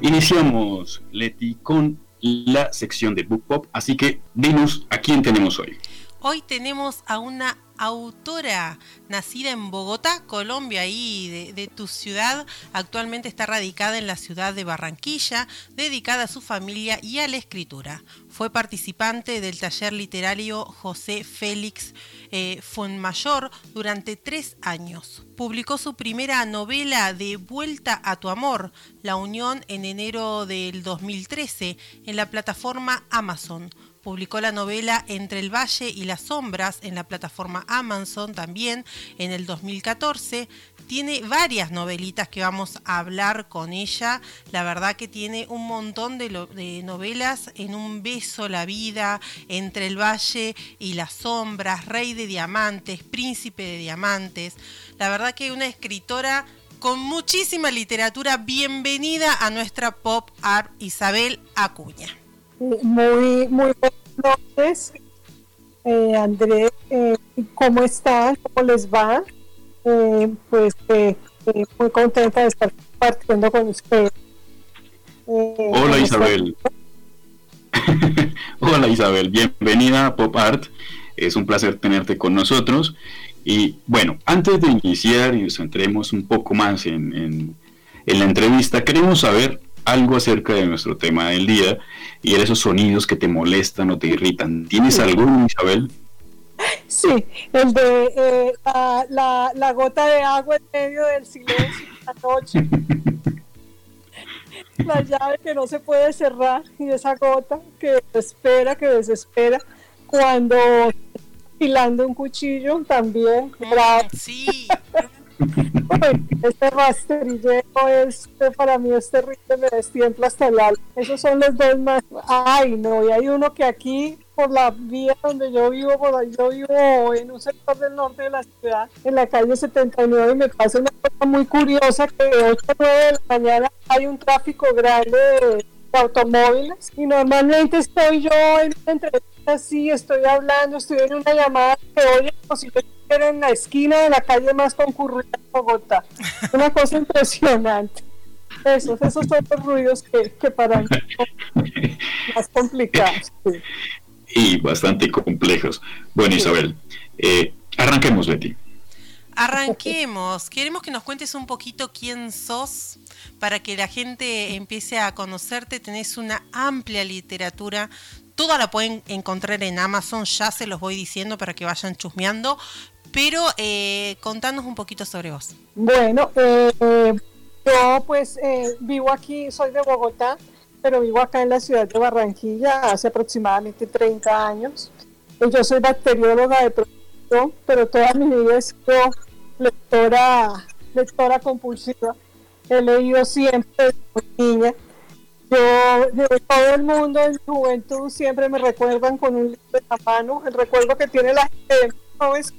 Iniciamos, Leti, con la sección de Book Pop, así que dinos a quién tenemos hoy. Hoy tenemos a una autora nacida en Bogotá, Colombia, y de, tu ciudad. Actualmente está radicada en la ciudad de Barranquilla, dedicada a su familia y a la escritura. Fue participante del taller literario José Félix eh, Fonmayor durante tres años. Publicó su primera novela de Vuelta a tu amor, La Unión, en enero del 2013 en la plataforma Amazon publicó la novela Entre el Valle y las Sombras en la plataforma Amazon también en el 2014. Tiene varias novelitas que vamos a hablar con ella. La verdad que tiene un montón de, novelas en un beso la vida, Entre el Valle y las Sombras, Rey de Diamantes, Príncipe de Diamantes. La verdad que una escritora con muchísima literatura. Bienvenida a nuestra pop art Isabel Acuña. Muy, muy buenas noches. Eh, Andrés, eh, ¿cómo están? ¿Cómo les va? Eh, pues eh, muy contenta de estar compartiendo con ustedes. Hola Isabel. Hola Isabel, bienvenida a Pop Art. Es un placer tenerte con nosotros. Y bueno, antes de iniciar y nos centremos un poco más en, en, en la entrevista, queremos saber algo acerca de nuestro tema del día y esos sonidos que te molestan o te irritan. ¿Tienes alguno, Isabel? Sí, el de eh, la, la, gota de agua en medio del silencio la noche. la llave que no se puede cerrar y esa gota que desespera, que desespera. Cuando afilando un cuchillo también. Bravo. Sí. Este rastrillero es, para mí es terrible, me destiempla hasta el alma. Esos son los dos más. Ay, no, y hay uno que aquí, por la vía donde yo vivo, por ahí yo vivo en un sector del norte de la ciudad, en la calle 79, y me pasa una cosa muy curiosa que de 8 a 9 de la mañana hay un tráfico grande de, automóviles y normalmente estoy yo en así, estoy hablando, estoy en una llamada que oye como si yo en la esquina de la calle más concurrida de Bogotá. Una cosa impresionante. Esos, esos son los ruidos que, que para mí son más complicados. Y bastante complejos. Bueno, Isabel, eh, arranquemos, Betty. Arranquemos. Queremos que nos cuentes un poquito quién sos para que la gente empiece a conocerte. Tenés una amplia literatura. Toda la pueden encontrar en Amazon, ya se los voy diciendo para que vayan chusmeando. Pero eh, contanos un poquito sobre vos. Bueno, eh, yo pues eh, vivo aquí, soy de Bogotá, pero vivo acá en la ciudad de Barranquilla hace aproximadamente 30 años. Yo soy bacterióloga de profesión, pero toda mi vida he sido lectora, lectora compulsiva. He leído siempre desde niña. Yo, de todo el mundo en juventud siempre me recuerdan con un libro de la mano. El recuerdo que tiene la gente jóvenes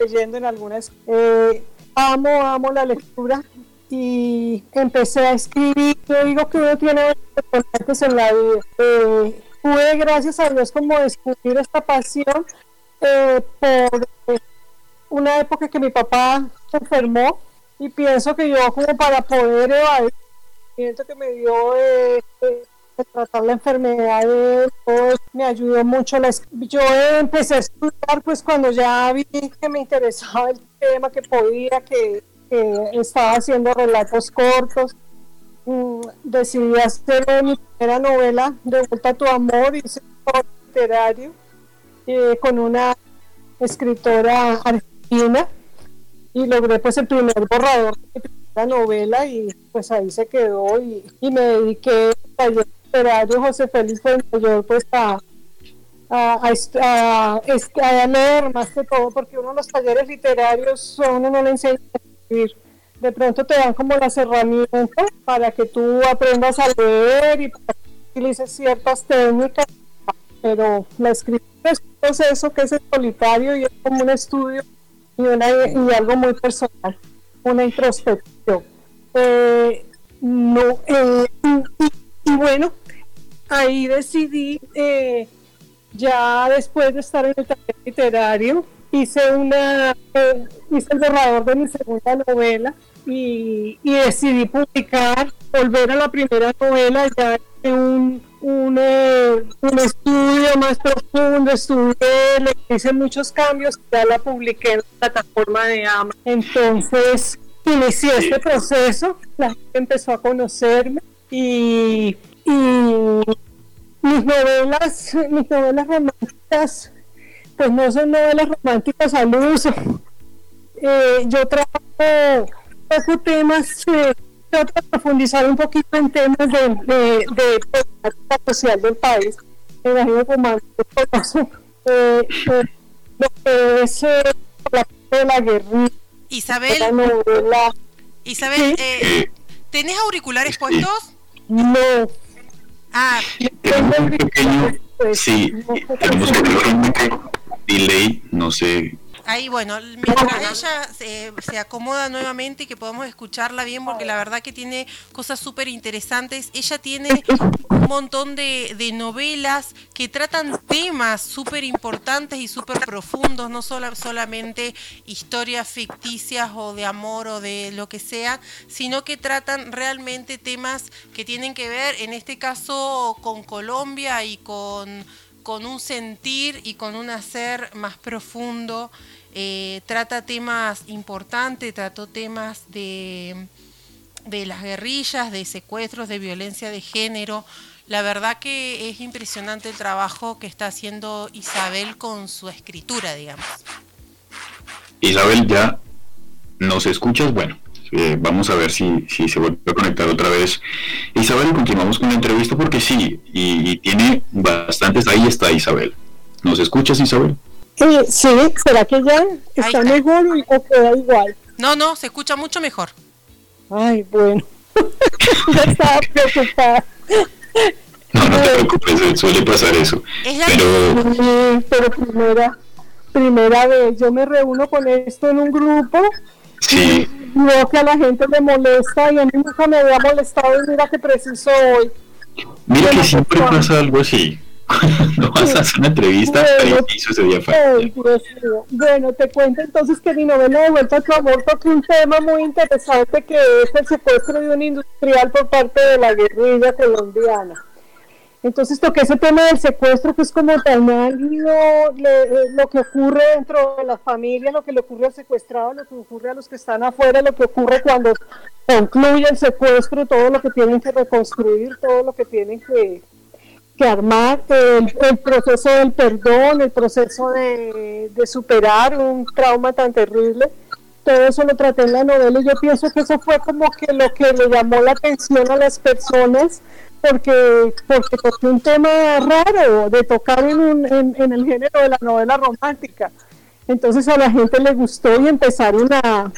leyendo en algunas. Eh, amo, amo la lectura y empecé a escribir. Yo digo que uno tiene importantes en la vida. Eh, pude, gracias a Dios, como descubrir esta pasión eh, por una época que mi papá se enfermó y pienso que yo como para poder evadir el que me dio de tratar la enfermedad de me ayudó mucho. Yo empecé a estudiar pues cuando ya vi que me interesaba el tema, que podía, que, estaba haciendo relatos cortos. Mm, decidí hacer mi primera novela, De vuelta a tu amor, hice un literario eh, con una escritora argentina y logré pues el primer borrador primera novela y pues ahí se quedó y, y me dediqué a literario José Félix Mayor pues a, a, a, leer más que todo, porque uno los talleres literarios son, uno no le enseña a escribir. De pronto te dan como las herramientas para que tú aprendas a leer y utilices ciertas técnicas, pero la escritura es un proceso que es solitario y es como un estudio y, una, y algo muy personal, una introspección. Eh, no, eh, y, bueno, ahí decidí, eh, ya después de estar en el taller literario, hice una hice el borrador de mi segunda novela y, decidí publicar, volver a la primera novela ya en un, un, un estudio más profundo, estudié, le hice muchos cambios, ya la publiqué en la plataforma de AMA. Entonces inicié este proceso, la gente empezó a conocerme y, y mis novelas, mis novelas románticas, pues no son novelas románticas al uso. Eh, yo trabajo poco temas, eh, trato de profundizar un poquito en temas de, de, de política social del país. Me imagino más eh, eh, lo que es eh, de la guerrilla. Isabel. Isabel, eh, ¿tenés auriculares puestos? No, Ah, Tenemos un pequeño, sí, no, tenemos un pequeño delay, no sé. Ahí bueno, mientras ella se, se acomoda nuevamente y que podamos escucharla bien, porque la verdad que tiene cosas súper interesantes. Ella tiene un montón de, de novelas que tratan temas súper importantes y súper profundos, no sola- solamente historias ficticias o de amor o de lo que sea, sino que tratan realmente temas que tienen que ver, en este caso, con Colombia y con, con un sentir y con un hacer más profundo. Eh, trata temas importantes, trató temas de de las guerrillas, de secuestros, de violencia de género. La verdad que es impresionante el trabajo que está haciendo Isabel con su escritura, digamos. Isabel, ¿ya nos escuchas? Bueno, eh, vamos a ver si, si se vuelve a conectar otra vez. Isabel, continuamos con la entrevista porque sí, y, y tiene bastantes. Ahí está Isabel. ¿Nos escuchas, Isabel? Eh, sí, ¿será que ya está mejor o- o queda igual? No, no, se escucha mucho mejor. Ay, bueno, ya estaba preocupada. No, no te preocupes, eh, suele pasar eso. Es la- Pero Sí, pero primera, primera vez yo me reúno con esto en un grupo sí, veo que a la gente le molesta y a mí nunca me había molestado y mira que preciso hoy. mira que siempre pasa algo así. Cuando vas a hacer una entrevista, Bueno. preciso ese día Ay, falla. Dios mío. Bueno, te cuento entonces que mi novela de vuelta a tu amor toca un tema muy interesante que es el secuestro de un industrial por parte de la guerrilla colombiana. Entonces toqué ese tema del secuestro que es como tan álgido, eh, lo que ocurre dentro de las familias, lo que le ocurre al secuestrado, lo que ocurre a los que están afuera, lo que ocurre cuando concluye el secuestro, todo lo que tienen que reconstruir, todo lo que tienen que, que armar, el, el proceso del perdón, el proceso de, de superar un trauma tan terrible. Todo eso lo traté en la novela y yo pienso que eso fue como que lo que le llamó la atención a las personas porque porque toqué un tema raro de tocar en, un- en, en el género de la novela romántica. Entonces a la gente le gustó y empezaron a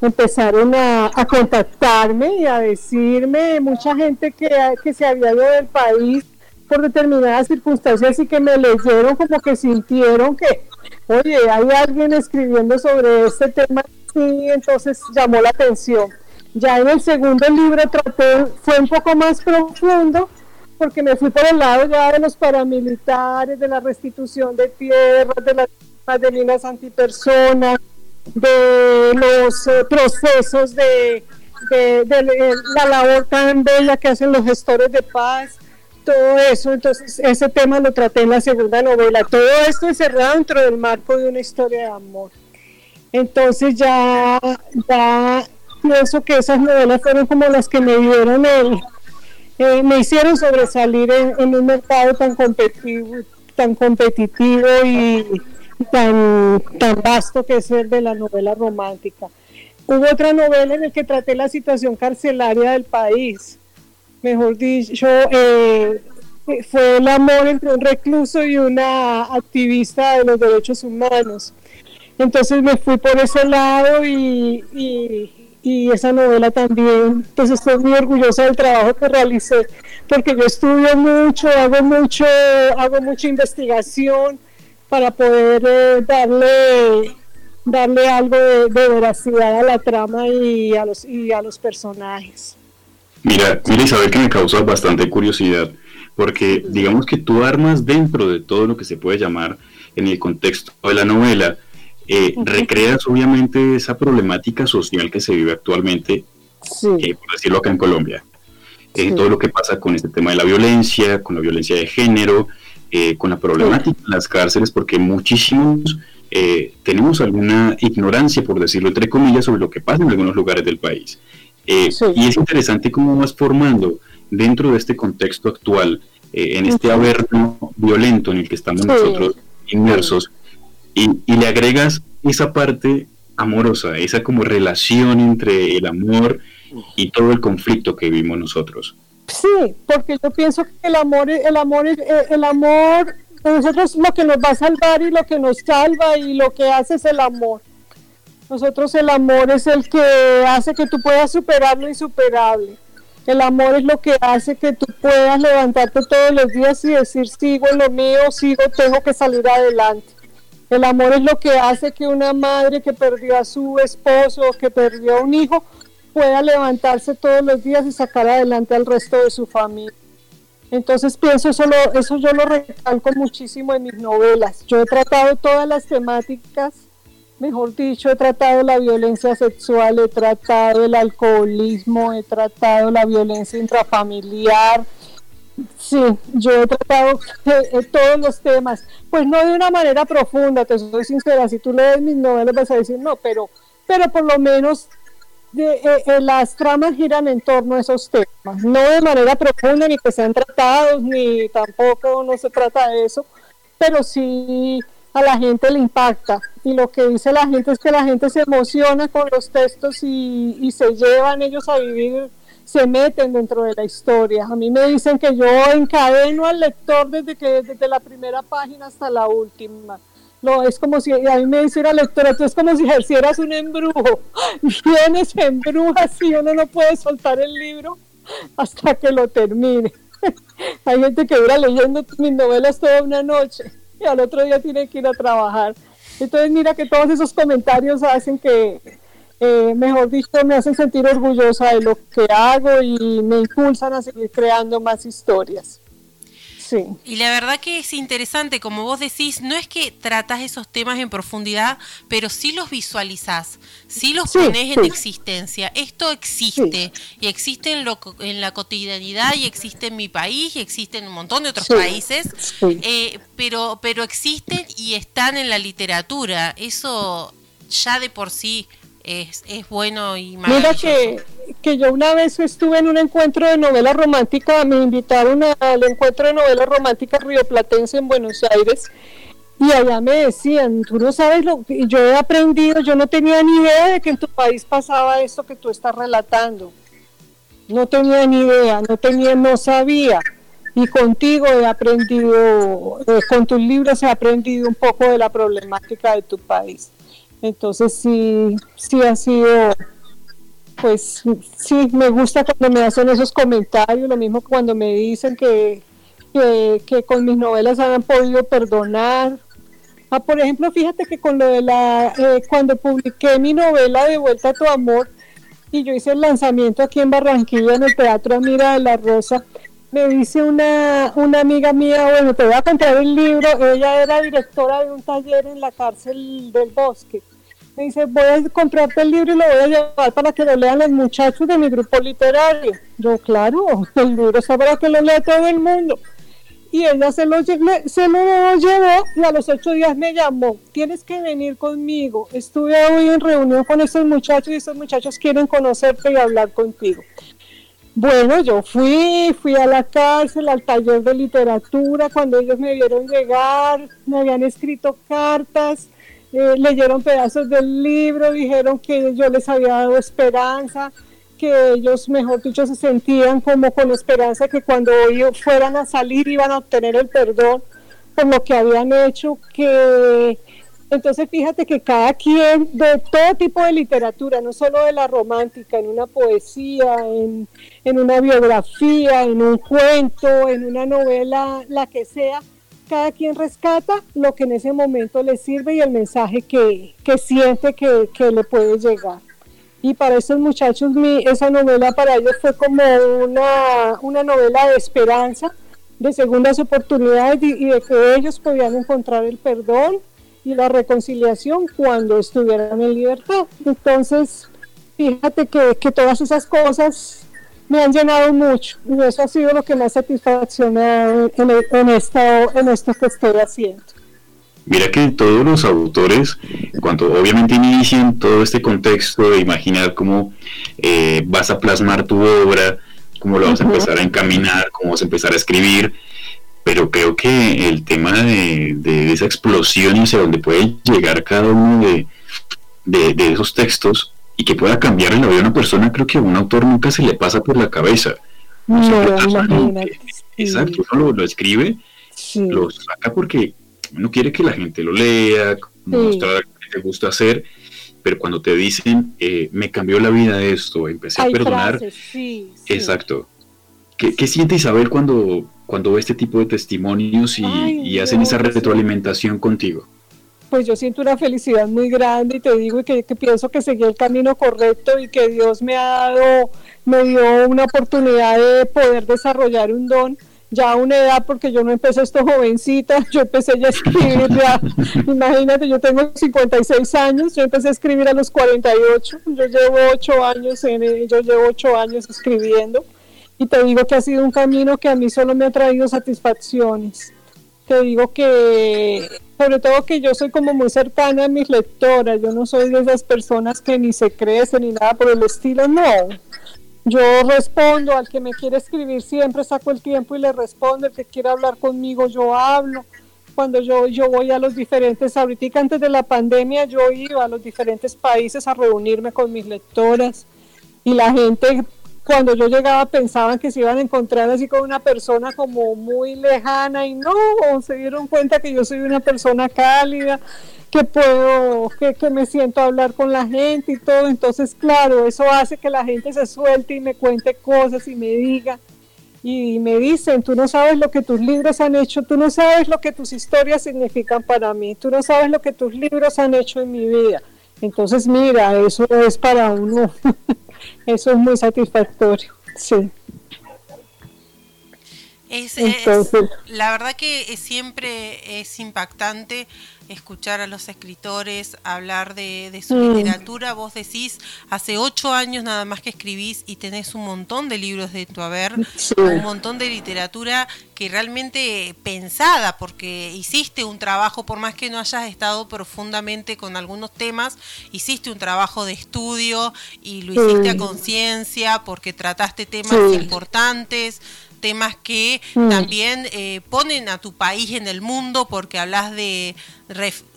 empezaron a, contactarme y a decirme mucha gente que, que se había ido del país por determinadas circunstancias y que me leyeron como que sintieron que, oye, hay alguien escribiendo sobre este tema y entonces llamó la atención. Ya en el segundo libro traté, fue un poco más profundo porque me fui por el lado ya de los paramilitares, de la restitución de tierras, de las de minas antipersonas, de los eh, procesos de, de- de la labor tan bella que hacen los gestores de paz, todo eso, entonces ese tema lo traté en la segunda novela, todo esto encerrado dentro del marco de una historia de amor. Entonces ya, ya pienso que esas novelas fueron como las que me dieron el, eh, me hicieron sobresalir en, un mercado tan competitivo, tan competitivo y tan, tan vasto que es el de la novela romántica. Hubo otra novela en la que traté la situación carcelaria del país. Mejor dicho, eh, fue el amor entre un recluso y una activista de los derechos humanos. Entonces me fui por ese lado y, y esa novela también. Entonces estoy muy orgullosa del trabajo que realicé, porque yo estudio mucho, hago mucho, hago mucha investigación para poder eh, darle darle algo de, de veracidad a la trama y a los y a los personajes. Mira, mira Isabel que me causa bastante curiosidad, porque digamos que tú armas dentro de todo lo que se puede llamar en el contexto de la novela eh, recreas obviamente esa problemática social que se vive actualmente, eh, por decirlo acá en Colombia. Eh, todo lo que pasa con este tema de la violencia, con la violencia de género, con la problemática en las cárceles, porque muchísimos tenemos alguna ignorancia, por decirlo entre comillas, sobre lo que pasa en algunos lugares del país. Y es interesante cómo vas formando dentro de este contexto actual, en este averno violento en el que estamos nosotros inmersos, y, le agregas esa parte amorosa, esa como relación entre el amor y todo el conflicto que vivimos nosotros. Sí, porque yo pienso que el amor, el amor, el amor, nosotros lo que nos va a salvar y lo que nos salva y lo que hace es el amor. Nosotros el amor es el que hace que tú puedas superar lo insuperable. El amor es lo que hace que tú puedas levantarte todos los días y decir, sigo en lo mío, sigo, tengo que salir adelante. El amor es lo que hace que una madre que perdió a su esposo, que perdió a un hijo, pueda levantarse todos los días y sacar adelante al resto de su familia. Entonces pienso eso, eso yo lo recalco muchísimo en mis novelas. Yo he tratado todas las temáticas, mejor dicho, he tratado la violencia sexual, he tratado el alcoholismo, he tratado la violencia intrafamiliar, Sí, yo he tratado todos los temas, pues no de una manera profunda, te soy sincera, si tú lees mis novelas vas a decir no, pero, pero por lo menos de, eh, eh, las tramas giran en torno a esos temas, no de manera profunda ni que sean tratados, ni tampoco no se trata de eso, pero sí a la gente le impacta. Y lo que dice la gente es que la gente se emociona con los textos y se llevan ellos a vivir se meten dentro de la historia. A mí me dicen que yo encadeno al lector desde que desde la primera página hasta la última. No, es como si, a mí me dice lectora, tú es como si ejercieras un embrujo. Vienes, embrujas y uno no puede soltar el libro hasta que lo termine. Hay gente que dura leyendo mis novelas toda una noche y al otro día tiene que ir a trabajar. Entonces mira que todos esos comentarios hacen que, eh, mejor dicho, me hacen sentir orgullosa de lo que hago y me impulsan a seguir creando más historias. Sí. Y la verdad que es interesante, como vos decís, no es que tratas esos temas en profundidad, pero sí los visualizás, sí los pones en existencia. Esto existe y existe en, lo, en la cotidianidad y existe en mi país y existe en un montón de otros países, eh, pero, pero existen y están en la literatura. Eso ya de por sí es, es bueno y Mira que, que yo una vez estuve en un encuentro de novela romántica, me invitaron al encuentro de novela romántica rioplatense en Buenos Aires y allá me decían, tú no sabes lo que yo he aprendido, yo no tenía ni idea de que en tu país pasaba esto que tú estás relatando. No tenía ni idea, no tenía, no sabía. Y contigo he aprendido, eh, con tus libros he aprendido un poco de la problemática de tu país. Entonces sí, sí ha sido, pues sí, me gusta cuando me hacen esos comentarios, lo mismo cuando me dicen que, que, con mis novelas han podido perdonar. Ah, por ejemplo, fíjate que con lo de la, eh, cuando publiqué mi novela De vuelta a tu amor y yo hice el lanzamiento aquí en Barranquilla en el Teatro Amira de la Rosa, me dice una, una amiga mía, bueno, te voy a contar el libro, ella era directora de un taller en la cárcel del bosque me dice, voy a comprarte el libro y lo voy a llevar para que lo lean los muchachos de mi grupo literario. Yo, claro, el libro es para que lo lea todo el mundo. Y ella se lo, se lo llevó y a los ocho días me llamó, tienes que venir conmigo. Estuve hoy en reunión con estos muchachos y estos muchachos quieren conocerte y hablar contigo. Bueno, yo fui, fui a la cárcel, al taller de literatura, cuando ellos me vieron llegar, me habían escrito cartas, eh, leyeron pedazos del libro, dijeron que yo les había dado esperanza, que ellos, mejor dicho, se sentían como con esperanza que cuando ellos fueran a salir iban a obtener el perdón por lo que habían hecho, que entonces fíjate que cada quien de todo tipo de literatura, no solo de la romántica, en una poesía, en, en una biografía, en un cuento, en una novela, la que sea, cada quien rescata lo que en ese momento le sirve y el mensaje que, siente que, le puede llegar. Y para esos muchachos, mi, esa novela para ellos fue como una, una novela de esperanza, de segundas oportunidades y, de que ellos podían encontrar el perdón y la reconciliación cuando estuvieran en libertad. Entonces, fíjate que, que todas esas cosas me han llenado mucho y eso ha sido lo que me ha satisfaccionado en, en, esto, en esto que estoy haciendo. Mira que todos los autores, cuando obviamente inician todo este contexto de imaginar cómo eh, vas a plasmar tu obra, cómo lo vas a empezar a encaminar, cómo vas a empezar a escribir, pero creo que el tema de, esa explosión y hacia donde puede llegar cada uno de, de, esos textos y que pueda cambiar la vida de una persona, creo que a un autor nunca se le pasa por la cabeza. exacto, uno lo, escribe, lo saca porque uno quiere que la gente lo lea, mostrar lo que te gusta hacer, pero cuando te dicen, eh, me cambió la vida esto, empecé a perdonar, exacto. ¿Qué, ¿Qué, siente Isabel cuando, cuando ve este tipo de testimonios y, hacen esa retroalimentación contigo? Pues yo siento una felicidad muy grande y te digo que, que pienso que seguí el camino correcto y que Dios me ha dado, me dio una oportunidad de poder desarrollar un don ya a una edad, porque yo no empecé esto jovencita, yo empecé ya a escribir, ya, imagínate, yo tengo 56 años, yo empecé a escribir a los 48, yo llevo 8 años, en, yo llevo 8 años escribiendo, y te digo que ha sido un camino que a mí solo me ha traído satisfacciones. Te digo que, sobre todo que yo soy como muy cercana a mis lectoras, yo no soy de esas personas que ni se crecen ni nada por el estilo, no yo respondo al que me quiere escribir, siempre saco el tiempo y le respondo, el que quiere hablar conmigo, yo hablo. Cuando yo, yo voy a los diferentes, ahorita antes de la pandemia yo iba a los diferentes países a reunirme con mis lectoras y la gente cuando yo llegaba pensaban que se iban a encontrar así con una persona como muy lejana y no, se dieron cuenta que yo soy una persona cálida que puedo, que, que, me siento a hablar con la gente y todo. Entonces, claro, eso hace que la gente se suelte y me cuente cosas y me diga. Y me dicen, tú no sabes lo que tus libros han hecho, tú no sabes lo que tus historias significan para mí, tú no sabes lo que tus libros han hecho en mi vida. Entonces, mira, eso es para uno, eso es muy satisfactorio, sí. Es, la verdad que siempre es impactante escuchar a los escritores hablar de, su mm. literatura. Vos decís, hace ocho años nada más que escribís y tenés un montón de libros de tu haber, un montón de literatura que realmente pensada, porque hiciste un trabajo, por más que no hayas estado profundamente con algunos temas, hiciste un trabajo de estudio y lo hiciste a conciencia porque trataste temas importantes temas que mm. también eh, ponen a tu país en el mundo porque hablas de,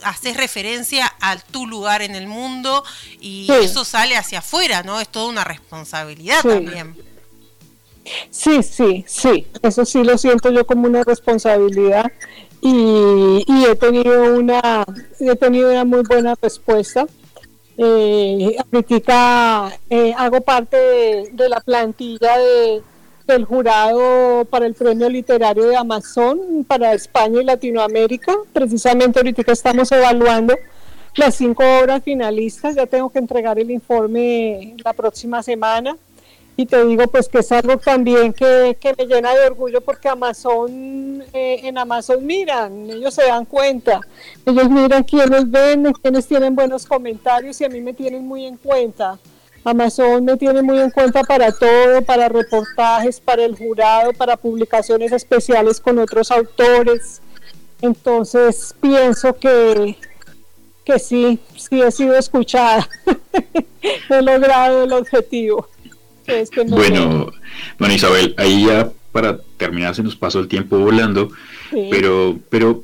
haces referencia a tu lugar en el mundo y eso sale hacia afuera, ¿no? Es toda una responsabilidad también. Sí, sí, sí, eso sí lo siento yo como una responsabilidad y, he tenido una he tenido una muy buena respuesta. Eh, eh hago parte de la plantilla de del jurado para el Premio Literario de Amazon para España y Latinoamérica. Precisamente ahorita estamos evaluando las cinco obras finalistas. Ya tengo que entregar el informe la próxima semana. Y te digo pues que es algo también que, que me llena de orgullo porque Amazon, eh, en Amazon miran, ellos se dan cuenta, ellos miran quiénes ven, quiénes tienen buenos comentarios y a mí me tienen muy en cuenta. Amazon me tiene muy en cuenta para todo, para reportajes, para el jurado, para publicaciones especiales con otros autores. Entonces pienso que, que sí, sí he sido escuchada. he logrado el objetivo. bueno, bueno Isabel, ahí ya para terminar se nos pasó el tiempo volando, pero, pero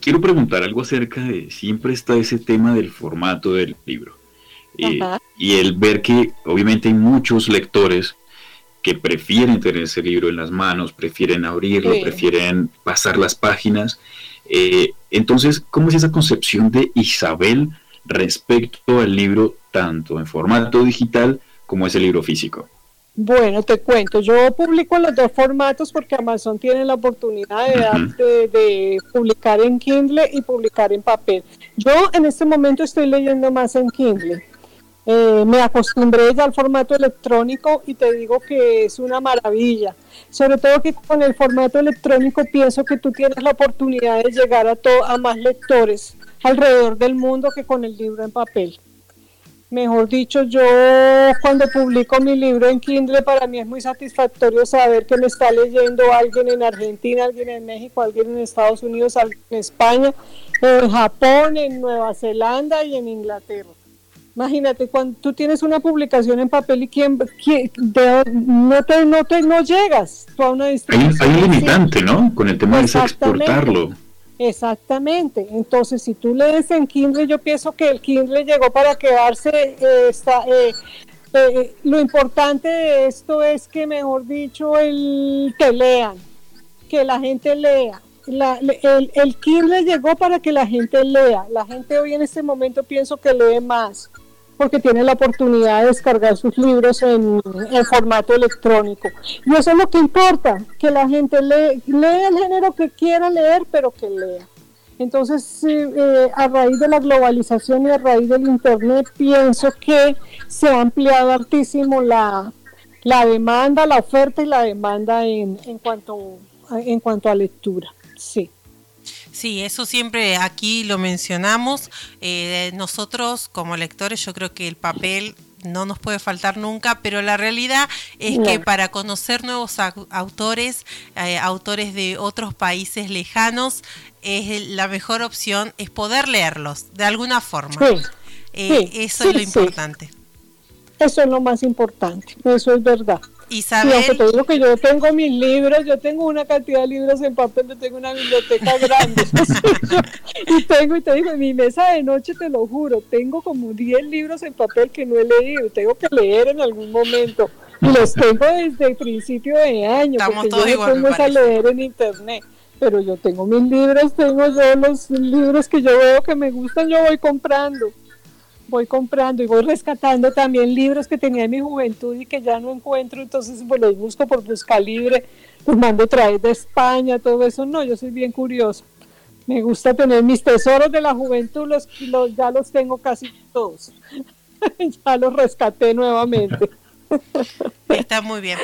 quiero preguntar algo acerca de, siempre está ese tema del formato del libro y el ver que obviamente hay muchos lectores que prefieren tener ese libro en las manos, prefieren abrirlo, prefieren pasar las páginas. Eh, entonces, ¿cómo es esa concepción de Isabel respecto al libro tanto en formato digital como ese libro físico? Bueno, te cuento, yo publico en los dos formatos porque Amazon tiene la oportunidad de, de, publicar en Kindle y publicar en papel. Yo en este momento estoy leyendo más en Kindle. Eh, me acostumbré ya al formato electrónico y te digo que es una maravilla. Sobre todo que con el formato electrónico pienso que tú tienes la oportunidad de llegar a, a más lectores, alrededor del mundo que con el libro en papel. Mejor dicho, yo cuando publico mi libro en Kindle, para mí es muy satisfactorio saber que me está leyendo alguien en Argentina, alguien en México, alguien en Estados Unidos, alguien en España, en Japón, en Nueva Zelanda y en Inglaterra. Imagínate, cuando tú tienes una publicación en papel y quien, no, te, no, te, no llegas a una distribución. Hay, un limitante, ¿no? Con el tema de exportarlo. Exactamente. Entonces, si tú lees en Kindle, yo pienso que el Kindle llegó para quedarse. Eh, eh, eh, lo importante de esto es que, mejor dicho, el, que lean, que la gente lea. el, el Kindle llegó para que la gente lea. La gente hoy en este momento pienso que lee más porque tiene la oportunidad de descargar sus libros en, formato electrónico. Y eso es lo que importa, que la gente lee, lea el género que quiera leer, pero que lea. Entonces, eh, a raíz de la globalización y a raíz del Internet, pienso que se ha ampliado altísimo la, la demanda, la oferta y la demanda en, en, cuanto, en cuanto a lectura. Sí. Sí, eso siempre aquí lo mencionamos. Eh, nosotros como lectores yo creo que el papel no nos puede faltar nunca, pero la realidad es que para conocer nuevos autores, eh, autores de otros países lejanos, es la mejor opción es poder leerlos de alguna forma. Eh, eso es lo importante. Eso es lo más importante, eso es verdad. Isabel. Sí, te digo que yo tengo mis libros, yo tengo una cantidad de libros en papel, yo tengo una biblioteca grande. y tengo, y te digo, en mi mesa de noche, te lo juro, tengo como 10 libros en papel que no he leído, tengo que leer en algún momento. Y los tengo desde el principio de año, porque yo no tengo a leer en internet. Pero yo tengo mis libros, tengo yo los libros que yo veo que me gustan, yo voy comprando voy comprando y voy rescatando también libros que tenía en mi juventud y que ya no encuentro, entonces pues los busco por buscar libre, los mando traer de España, todo eso. No, yo soy bien curioso. Me gusta tener mis tesoros de la juventud, los, los ya los tengo casi todos. ya los rescaté nuevamente. Está muy bien.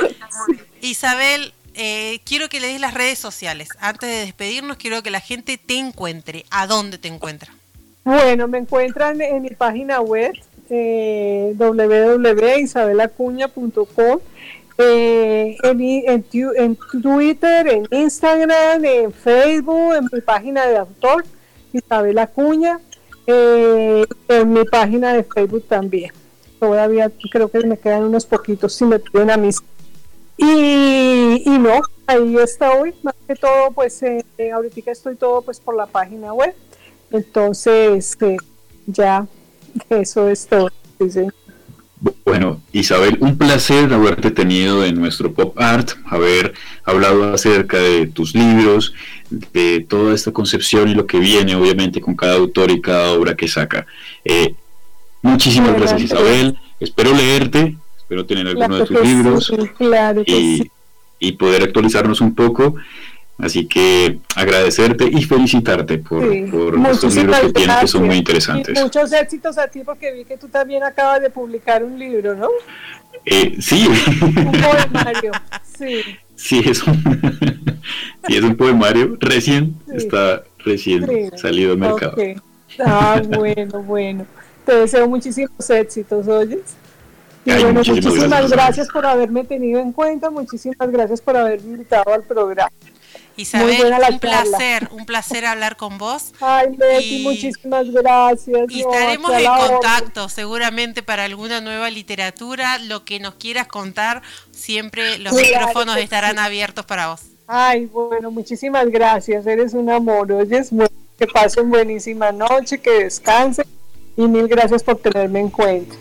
Isabel, eh, quiero que le des las redes sociales. Antes de despedirnos, quiero que la gente te encuentre. ¿A dónde te encuentra? Bueno, me encuentran en mi página web eh, www.isabelacuña.com, eh, en, en, Twitter, en Instagram, en Facebook, en mi página de autor, Isabel Acuña, eh, en mi página de Facebook también. Todavía creo que me quedan unos poquitos si me piden a mí. Y, y no, ahí estoy, más que todo, pues eh, ahorita estoy todo pues por la página web. Entonces, eh, ya, eso es todo. Bueno, Isabel, un placer haberte tenido en nuestro Pop Art, haber hablado acerca de tus libros, de toda esta concepción y lo que viene, obviamente, con cada autor y cada obra que saca. Eh, muchísimas gracias, Isabel. Espero leerte, espero tener alguno de tus libros y, y poder actualizarnos un poco. Así que agradecerte y felicitarte por, estos libros que tienes que son muy interesantes. muchos éxitos a ti porque vi que tú también acabas de publicar un libro, ¿no? Eh, sí. Un poemario, sí. Sí, es un, sí, es un poemario recién, está recién salido al mercado. Ah, bueno, bueno. Te deseo muchísimos éxitos, ¿oyes? Y bueno, muchísimas gracias por haberme tenido en cuenta, muchísimas gracias por haberme invitado al programa. Isabel, un placer, un placer hablar con vos. Ay, Betty, muchísimas gracias. Y estaremos en contacto seguramente para alguna nueva literatura, lo que nos quieras contar, siempre los micrófonos estarán abiertos para vos. Ay, bueno, muchísimas gracias, eres un amor, oyes, que pasen buenísima noche, que descansen y mil gracias por tenerme en cuenta.